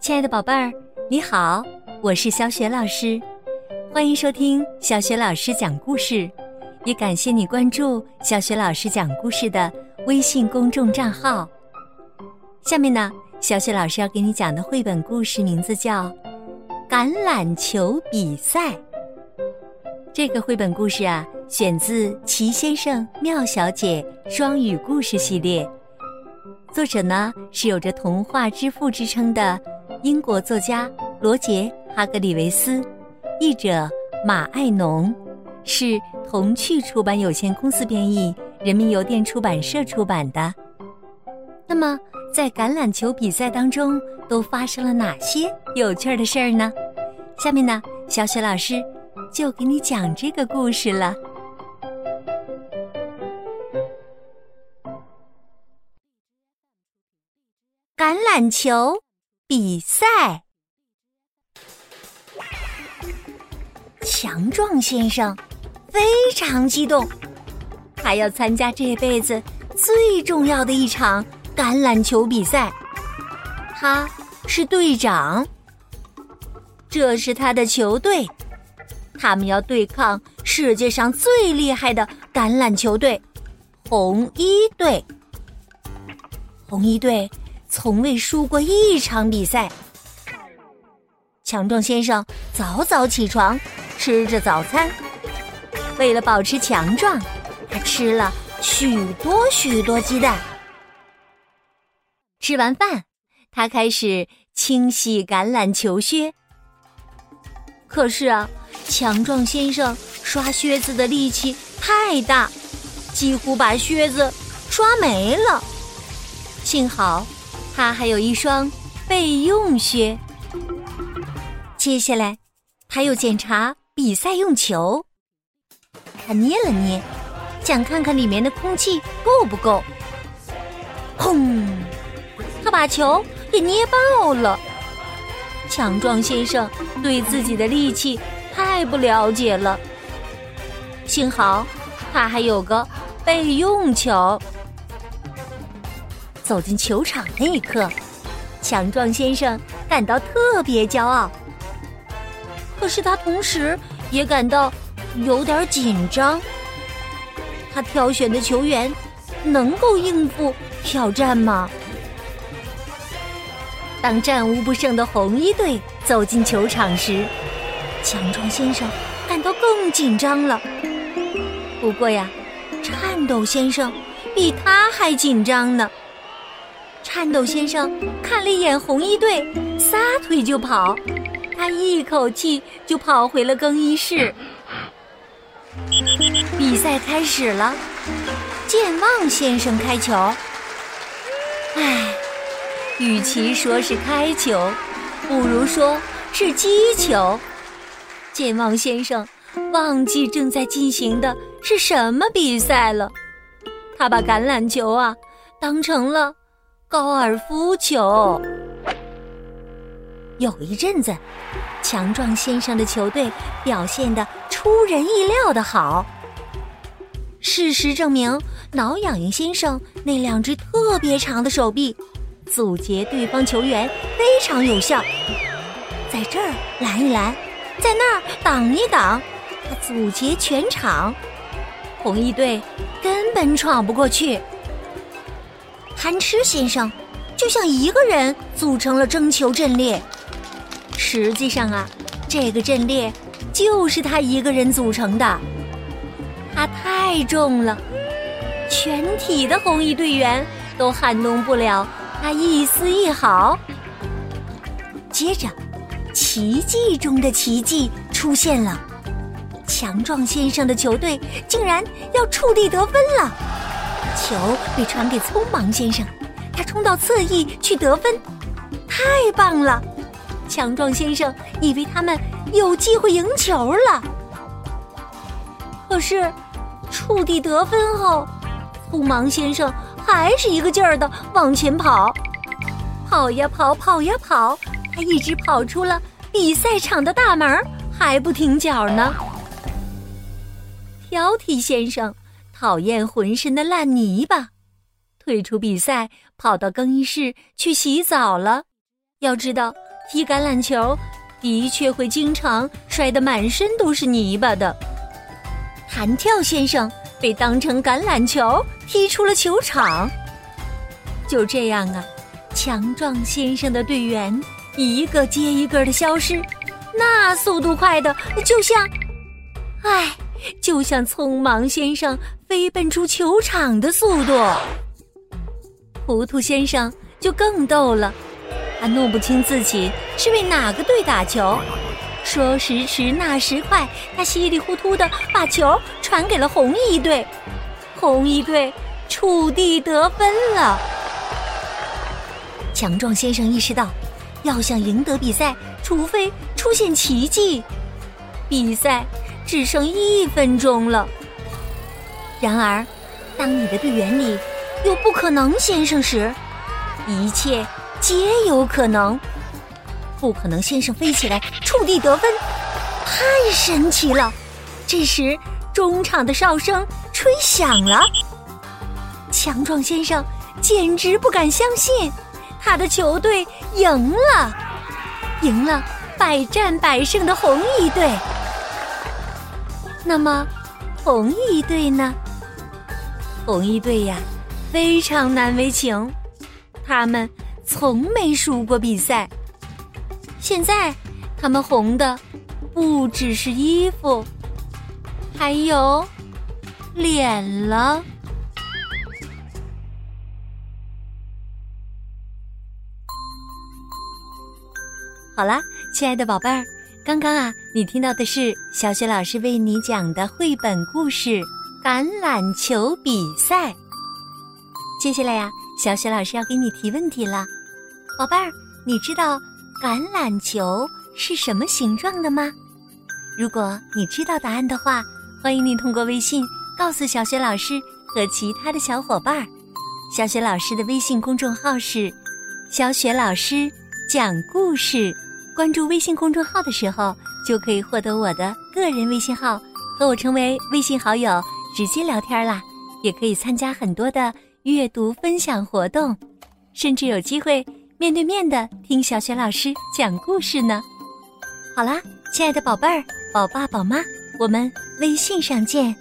亲爱的宝贝儿，你好，我是小雪老师，欢迎收听小雪老师讲故事，也感谢你关注小雪老师讲故事的微信公众账号。下面呢，小雪老师要给你讲的绘本故事名字叫《橄榄球比赛》。这个绘本故事啊，选自《奇先生妙小姐》双语故事系列，作者呢是有着童话之父之称的英国作家罗杰·哈格里维斯，译者马爱农，是童趣出版有限公司编译，人民邮电出版社出版的。那么，在橄榄球比赛当中，都发生了哪些有趣的事儿呢？下面呢，小雪老师。就给你讲这个故事了。橄榄球比赛，强壮先生非常激动，他要参加这辈子最重要的一场橄榄球比赛。他是队长，这是他的球队。他们要对抗世界上最厉害的橄榄球队——红一队。红一队从未输过一场比赛。强壮先生早早起床，吃着早餐。为了保持强壮，他吃了许多许多鸡蛋。吃完饭，他开始清洗橄榄球靴。可是啊。强壮先生刷靴子的力气太大，几乎把靴子刷没了。幸好他还有一双备用靴。接下来，他又检查比赛用球。他捏了捏，想看看里面的空气够不够。砰！他把球给捏爆了。强壮先生对自己的力气。太不了解了。幸好他还有个备用球。走进球场那一刻，强壮先生感到特别骄傲。可是他同时也感到有点紧张。他挑选的球员能够应付挑战吗？当战无不胜的红衣队走进球场时。强壮先生感到更紧张了。不过呀，颤抖先生比他还紧张呢。颤抖先生看了一眼红衣队，撒腿就跑。他一口气就跑回了更衣室。比赛开始了，健忘先生开球。唉，与其说是开球，不如说是击球。健忘先生忘记正在进行的是什么比赛了，他把橄榄球啊当成了高尔夫球。有一阵子，强壮先生的球队表现的出人意料的好。事实证明，挠痒痒先生那两只特别长的手臂，阻截对方球员非常有效。在这儿拦一拦。在那儿挡一挡，他阻截全场，红衣队根本闯不过去。贪吃先生就像一个人组成了争球阵列，实际上啊，这个阵列就是他一个人组成的。他太重了，全体的红衣队员都撼动不了他一丝一毫。接着。奇迹中的奇迹出现了，强壮先生的球队竟然要触地得分了。球被传给匆忙先生，他冲到侧翼去得分，太棒了！强壮先生以为他们有机会赢球了。可是，触地得分后，匆忙先生还是一个劲儿的往前跑，跑呀跑，跑呀跑。他一直跑出了比赛场的大门，还不停脚呢。挑剔先生讨厌浑身的烂泥巴，退出比赛，跑到更衣室去洗澡了。要知道，踢橄榄球的确会经常摔得满身都是泥巴的。弹跳先生被当成橄榄球踢出了球场。就这样啊，强壮先生的队员一个接一个的消失，那速度快的就像，唉，就像匆忙先生飞奔出球场的速度。糊涂先生就更逗了。他弄不清自己是为哪个队打球，说时迟那时快，他稀里糊涂的把球传给了红衣队，红衣队触地得分了。强壮先生意识到，要想赢得比赛，除非出现奇迹。比赛只剩一分钟了。然而，当你的队员里有不可能先生时，一切。皆有可能，不可能！先生飞起来触地得分，太神奇了！这时，中场的哨声吹响了，强壮先生简直不敢相信，他的球队赢了，赢了百战百胜的红衣队。那么，红一队呢？红一队呀，非常难为情，他们。从没输过比赛，现在他们红的不只是衣服，还有脸了。好啦，亲爱的宝贝儿，刚刚啊，你听到的是小雪老师为你讲的绘本故事《橄榄球比赛》。接下来呀，小雪老师要给你提问题了。宝贝儿，你知道橄榄球是什么形状的吗？如果你知道答案的话，欢迎你通过微信告诉小雪老师和其他的小伙伴儿。小雪老师的微信公众号是“小雪老师讲故事”，关注微信公众号的时候就可以获得我的个人微信号，和我成为微信好友，直接聊天啦。也可以参加很多的阅读分享活动，甚至有机会。面对面的听小雪老师讲故事呢。好啦，亲爱的宝贝儿，宝爸宝妈，我们微信上见。